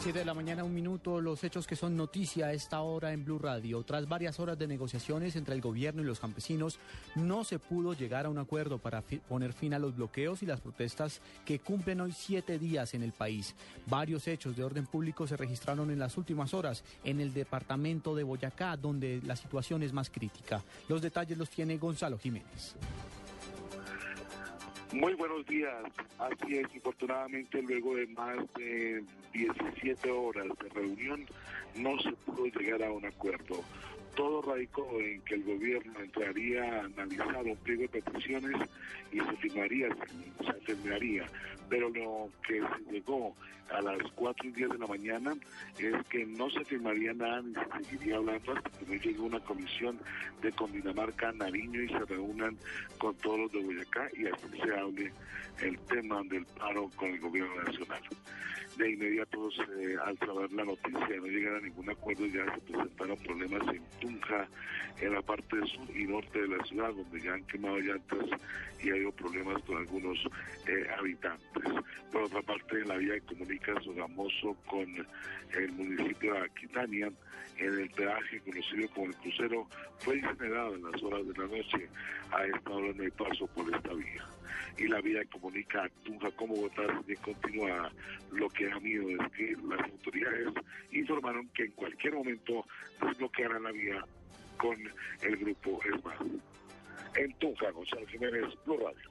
7 de la mañana, un minuto, los hechos que son noticia a esta hora en Blue Radio. Tras varias horas de negociaciones entre el gobierno y los campesinos, no se pudo llegar a un acuerdo para poner fin a los bloqueos y las protestas que cumplen hoy siete días en el país. Varios hechos de orden público se registraron en las últimas horas en el departamento de Boyacá, donde la situación es más crítica. Los detalles los tiene Gonzalo Jiménez. Muy buenos días. Así es, infortunadamente luego de más de 17 horas de reunión no se pudo llegar a un acuerdo. Todo radicó en que el gobierno entraría a analizar un pliego de peticiones se terminaría. Pero lo que se llegó a las 4 y 10 de la mañana es que no se firmaría nada ni se seguiría hablando hasta que no llegue una comisión de Condinamarca, Nariño y se reúnan con todos los de Boyacá y así se hable el tema del paro con el gobierno nacional. De inmediato, eh, al saber la noticia no llegar a ningún acuerdo, ya se presentaron problemas en Tunja, en la parte sur y norte de la ciudad, donde ya han quemado llantas y ha habido problemas con algunos eh, habitantes. Por otra parte, en la vía que comunica Sogamoso con el municipio de Aquitania, en el peaje conocido como el crucero, fue incinerado en las horas de la noche. A esta hora no hay paso por esta vía y la vía que comunica Tunja como Bogotá de continua. Lo que ha habido es que las autoridades informaron que en cualquier momento desbloquearán la vía con el grupo ESMA. En Tunja, Gonzalo Jiménez, Blue Radio.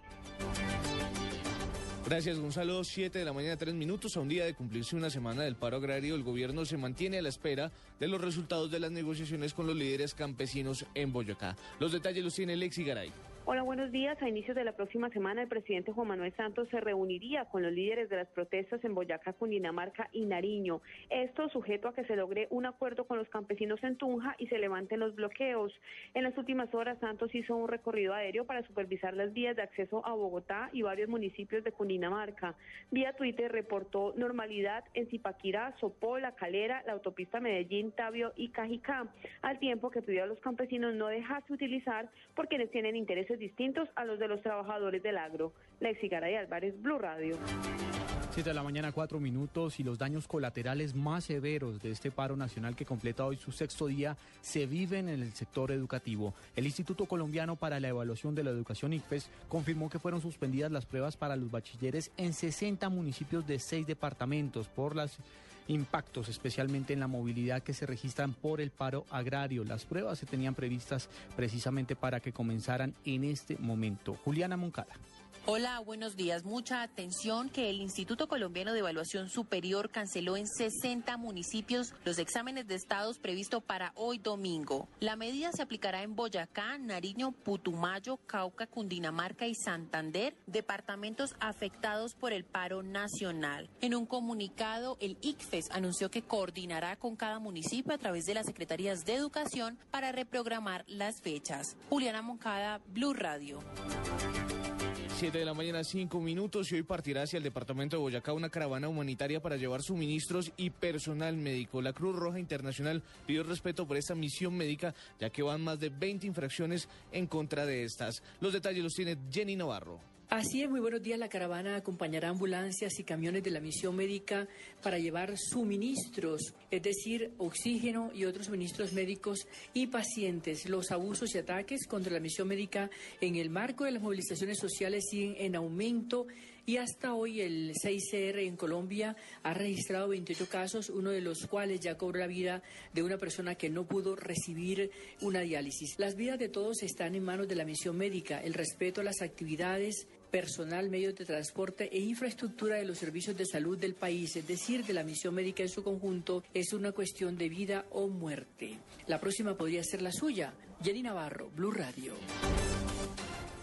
Gracias, Gonzalo. Siete de la mañana, tres minutos. A un día de cumplirse una semana del paro agrario, el gobierno se mantiene a la espera de los resultados de las negociaciones con los líderes campesinos en Boyacá. Los detalles los tiene Lexi Garay. Hola, buenos días. A inicios de la próxima semana, el presidente Juan Manuel Santos se reuniría con los líderes de las protestas en Boyacá, Cundinamarca y Nariño. Esto sujeto a que se logre un acuerdo con los campesinos en Tunja y se levanten los bloqueos. En las últimas horas, Santos hizo un recorrido aéreo para supervisar las vías de acceso a Bogotá y varios municipios de Cundinamarca. Vía Twitter reportó normalidad en Zipaquirá, Sopó, La Calera, la autopista Medellín, Tabio y Cajicá, al tiempo que pidió a los campesinos no dejarse utilizar por quienes tienen intereses distintos a los de los trabajadores del agro. Lexi Garay Álvarez, Blue Radio. 7 de la mañana, cuatro minutos y los daños colaterales más severos de este paro nacional que completa hoy su sexto día se viven en el sector educativo. El Instituto Colombiano para la Evaluación de la Educación ICPES confirmó que fueron suspendidas las pruebas para los bachilleres en 60 municipios de seis departamentos por las impactos, especialmente en la movilidad que se registran por el paro agrario. Las pruebas se tenían previstas precisamente para que comenzaran en este momento. Juliana Moncada. Hola, buenos días. Mucha atención que el Instituto Colombiano de Evaluación Superior canceló en 60 municipios los exámenes de estados previsto para hoy domingo. La medida se aplicará en Boyacá, Nariño, Putumayo, Cauca, Cundinamarca y Santander, departamentos afectados por el paro nacional. En un comunicado, el ICFES anunció que coordinará con cada municipio a través de las secretarías de educación para reprogramar las fechas. Juliana Moncada, Blue Radio. 7 de la mañana, 5 minutos y hoy partirá hacia el departamento de Boyacá una caravana humanitaria para llevar suministros y personal médico. La Cruz Roja Internacional pidió respeto por esta misión médica ya que van más de 20 infracciones en contra de estas. Los detalles los tiene Jenny Navarro. Así es, muy buenos días. La caravana acompañará ambulancias y camiones de la misión médica para llevar suministros, es decir, oxígeno y otros suministros médicos y pacientes. Los abusos y ataques contra la misión médica en el marco de las movilizaciones sociales siguen en aumento y hasta hoy el 6CR en Colombia ha registrado 28 casos, uno de los cuales ya cobró la vida de una persona que no pudo recibir una diálisis. Las vidas de todos están en manos de la misión médica, el respeto a las actividades personal, medios de transporte e infraestructura de los servicios de salud del país, es decir, de la misión médica en su conjunto, es una cuestión de vida o muerte. La próxima podría ser la suya. Jenny Navarro, Blue Radio.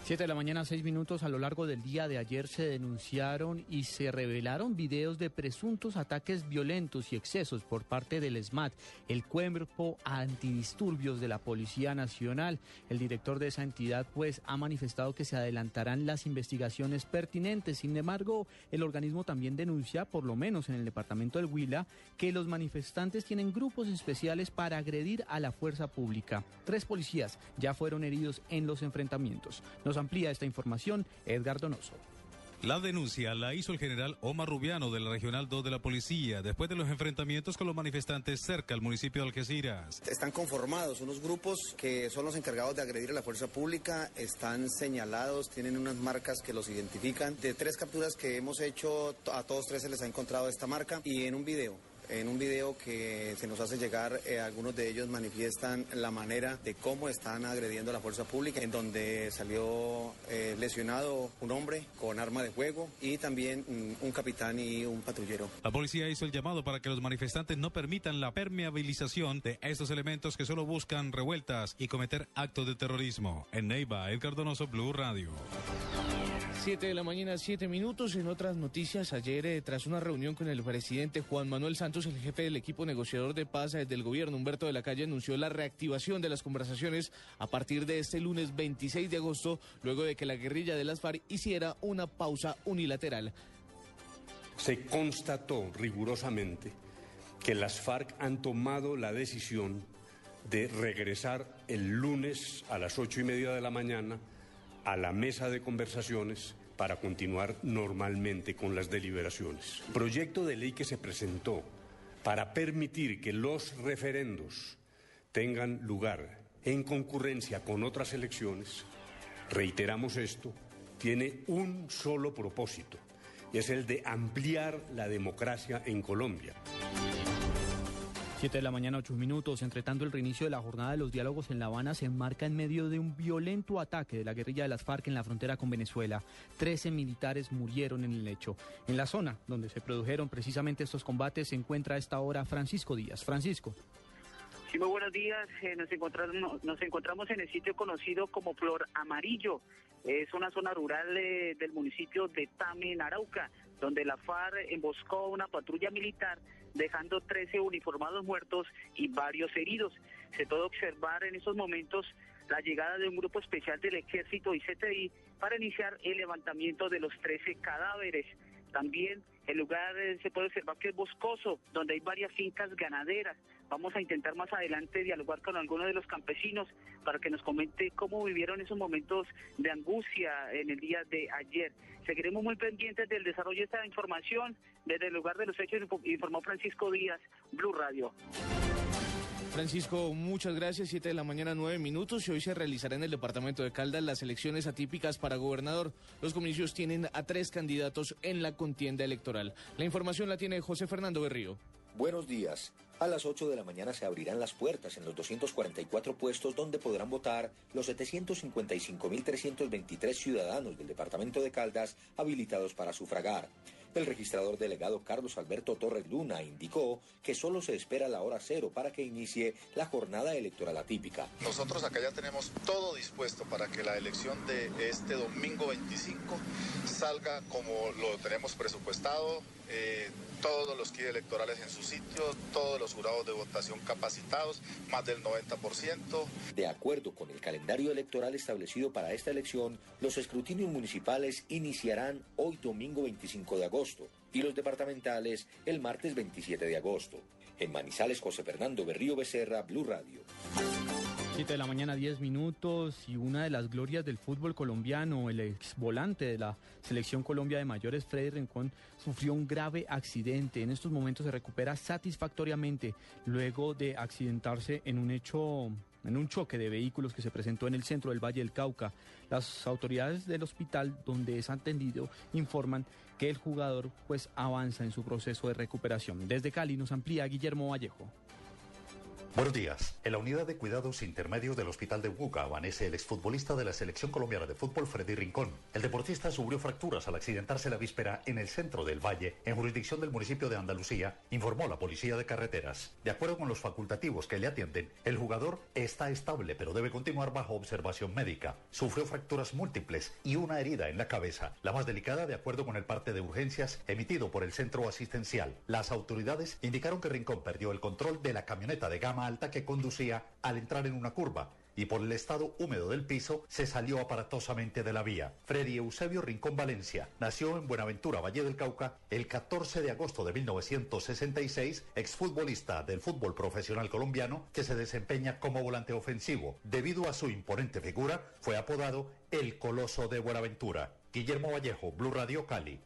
Siete de la mañana, seis minutos. A lo largo del día de ayer se denunciaron y se revelaron videos de presuntos ataques violentos y excesos por parte del SMAT, el cuerpo antidisturbios de la Policía Nacional. El director de esa entidad, pues, ha manifestado que se adelantarán las investigaciones pertinentes. Sin embargo, el organismo también denuncia, por lo menos en el departamento del Huila, que los manifestantes tienen grupos especiales para agredir a la fuerza pública. Tres policías ya fueron heridos en los enfrentamientos amplía esta información Edgar Donoso. La denuncia la hizo el general Omar Rubiano de la Regional 2 de la Policía después de los enfrentamientos con los manifestantes cerca al municipio de Algeciras. Están conformados unos grupos que son los encargados de agredir a la fuerza pública, están señalados, tienen unas marcas que los identifican. De tres capturas que hemos hecho, a todos tres se les ha encontrado esta marca y en un video en un video que se nos hace llegar, eh, algunos de ellos manifiestan la manera de cómo están agrediendo a la fuerza pública, en donde salió eh, lesionado un hombre con arma de fuego y también mm, un capitán y un patrullero. La policía hizo el llamado para que los manifestantes no permitan la permeabilización de estos elementos que solo buscan revueltas y cometer actos de terrorismo. En Neiva, Edgar Donoso, Blue Radio. 7 de la mañana, 7 minutos. En otras noticias, ayer, eh, tras una reunión con el presidente Juan Manuel Santos, el jefe del equipo negociador de paz eh, del gobierno, Humberto de la Calle, anunció la reactivación de las conversaciones a partir de este lunes 26 de agosto, luego de que la guerrilla de las FARC hiciera una pausa unilateral. Se constató rigurosamente que las FARC han tomado la decisión de regresar el lunes a las ocho y media de la mañana a la mesa de conversaciones para continuar normalmente con las deliberaciones. Proyecto de ley que se presentó para permitir que los referendos tengan lugar en concurrencia con otras elecciones, reiteramos esto, tiene un solo propósito, y es el de ampliar la democracia en Colombia. 7 de la mañana, 8 minutos. Entre tanto, el reinicio de la jornada de los diálogos en La Habana se enmarca en medio de un violento ataque de la guerrilla de las FARC en la frontera con Venezuela. Trece militares murieron en el hecho. En la zona donde se produjeron precisamente estos combates se encuentra a esta hora Francisco Díaz. Francisco. Sí, muy buenos días. Eh, nos, encontramos, nos encontramos en el sitio conocido como Flor Amarillo. Es una zona rural eh, del municipio de Tame, en Arauca, donde la FARC emboscó una patrulla militar dejando 13 uniformados muertos y varios heridos. Se puede observar en estos momentos la llegada de un grupo especial del ejército y CTI para iniciar el levantamiento de los 13 cadáveres. También el lugar se puede observar que es boscoso, donde hay varias fincas ganaderas. Vamos a intentar más adelante dialogar con algunos de los campesinos para que nos comente cómo vivieron esos momentos de angustia en el día de ayer. Seguiremos muy pendientes del desarrollo de esta información. Desde el lugar de los hechos informó Francisco Díaz, Blue Radio. Francisco, muchas gracias. Siete de la mañana, nueve minutos. Y hoy se realizará en el departamento de Caldas las elecciones atípicas para gobernador. Los comicios tienen a tres candidatos en la contienda electoral. La información la tiene José Fernando Berrío. Buenos días. A las 8 de la mañana se abrirán las puertas en los 244 puestos donde podrán votar los 755.323 ciudadanos del departamento de Caldas habilitados para sufragar. El registrador delegado Carlos Alberto Torres Luna indicó que solo se espera la hora cero para que inicie la jornada electoral atípica. Nosotros acá ya tenemos todo dispuesto para que la elección de este domingo 25 salga como lo tenemos presupuestado. Eh, todos los kits electorales en su sitio, todos los jurados de votación capacitados, más del 90%. De acuerdo con el calendario electoral establecido para esta elección, los escrutinios municipales iniciarán hoy domingo 25 de agosto y los departamentales el martes 27 de agosto. En Manizales, José Fernando Berrío Becerra, Blue Radio. 7 de la mañana, 10 minutos, y una de las glorias del fútbol colombiano, el ex volante de la Selección Colombia de Mayores, Freddy Rincón, sufrió un grave accidente. En estos momentos se recupera satisfactoriamente luego de accidentarse en un hecho en un choque de vehículos que se presentó en el centro del Valle del Cauca. Las autoridades del hospital donde es atendido informan que el jugador pues avanza en su proceso de recuperación. Desde Cali nos amplía Guillermo Vallejo. Buenos días. En la unidad de cuidados intermedios del Hospital de Buca amanece el exfutbolista de la selección colombiana de fútbol Freddy Rincón. El deportista sufrió fracturas al accidentarse la víspera en el centro del Valle, en jurisdicción del municipio de Andalucía, informó la policía de carreteras. De acuerdo con los facultativos que le atienden, el jugador está estable pero debe continuar bajo observación médica. Sufrió fracturas múltiples y una herida en la cabeza, la más delicada de acuerdo con el parte de urgencias emitido por el centro asistencial. Las autoridades indicaron que Rincón perdió el control de la camioneta de gama alta que conducía al entrar en una curva y por el estado húmedo del piso se salió aparatosamente de la vía. Freddy Eusebio Rincón Valencia nació en Buenaventura, Valle del Cauca, el 14 de agosto de 1966, exfutbolista del fútbol profesional colombiano que se desempeña como volante ofensivo. Debido a su imponente figura, fue apodado el Coloso de Buenaventura. Guillermo Vallejo, Blue Radio Cali.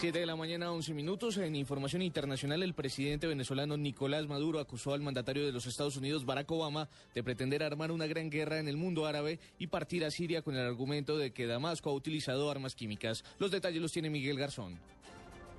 7 de la mañana, 11 minutos. En información internacional, el presidente venezolano Nicolás Maduro acusó al mandatario de los Estados Unidos, Barack Obama, de pretender armar una gran guerra en el mundo árabe y partir a Siria con el argumento de que Damasco ha utilizado armas químicas. Los detalles los tiene Miguel Garzón.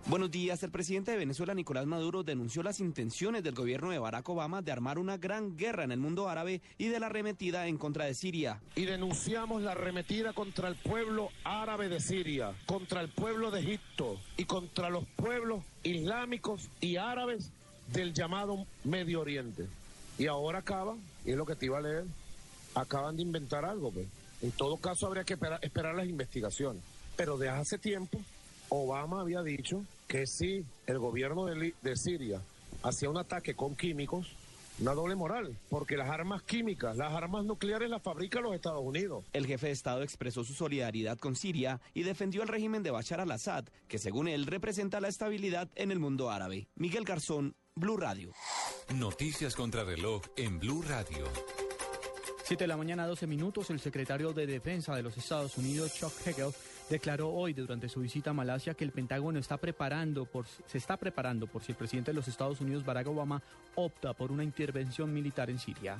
Buenos días. El presidente de Venezuela, Nicolás Maduro, denunció las intenciones del gobierno de Barack Obama de armar una gran guerra en el mundo árabe y de la arremetida en contra de Siria. Y denunciamos la arremetida contra el pueblo árabe de Siria, contra el pueblo de Egipto y contra los pueblos islámicos y árabes del llamado Medio Oriente. Y ahora acaban, y es lo que te iba a leer, acaban de inventar algo. Pues. En todo caso, habría que esperar, esperar las investigaciones. Pero de hace tiempo Obama había dicho que si el gobierno de, de, Siria hacía un ataque con químicos, una doble moral, porque las armas químicas, las armas nucleares las fabrican los Estados Unidos. El jefe de Estado expresó su solidaridad con Siria y defendió el régimen de Bashar al-Assad, que según él representa la estabilidad en el mundo árabe. Miguel Garzón, Blue Radio. Noticias contra reloj en Blue Radio. 7 de la mañana, 12 minutos, el secretario de Defensa de los Estados Unidos, Chuck Hagel, declaró hoy durante su visita a Malasia que el Pentágono está preparando se está preparando por si el presidente de los Estados Unidos, Barack Obama, opta por una intervención militar en Siria.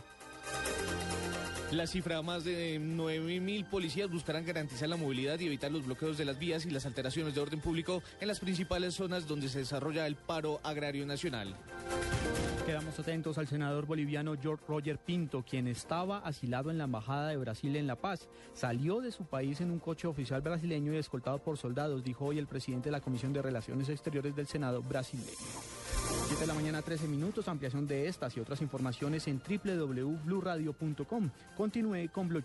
La cifra, más de 9.000 policías buscarán garantizar la movilidad y evitar los bloqueos de las vías y las alteraciones de orden público en las principales zonas donde se desarrolla el paro agrario nacional. Quedamos atentos al senador boliviano George Roger Pinto, quien estaba asilado en la Embajada de Brasil en La Paz. Salió de su país en un coche oficial brasileño y escoltado por soldados, dijo hoy el presidente de la Comisión de Relaciones Exteriores del Senado brasileño. 7 de la mañana, 13 minutos. Ampliación de estas y otras informaciones en www.bluradio.com. Continúe con Blue.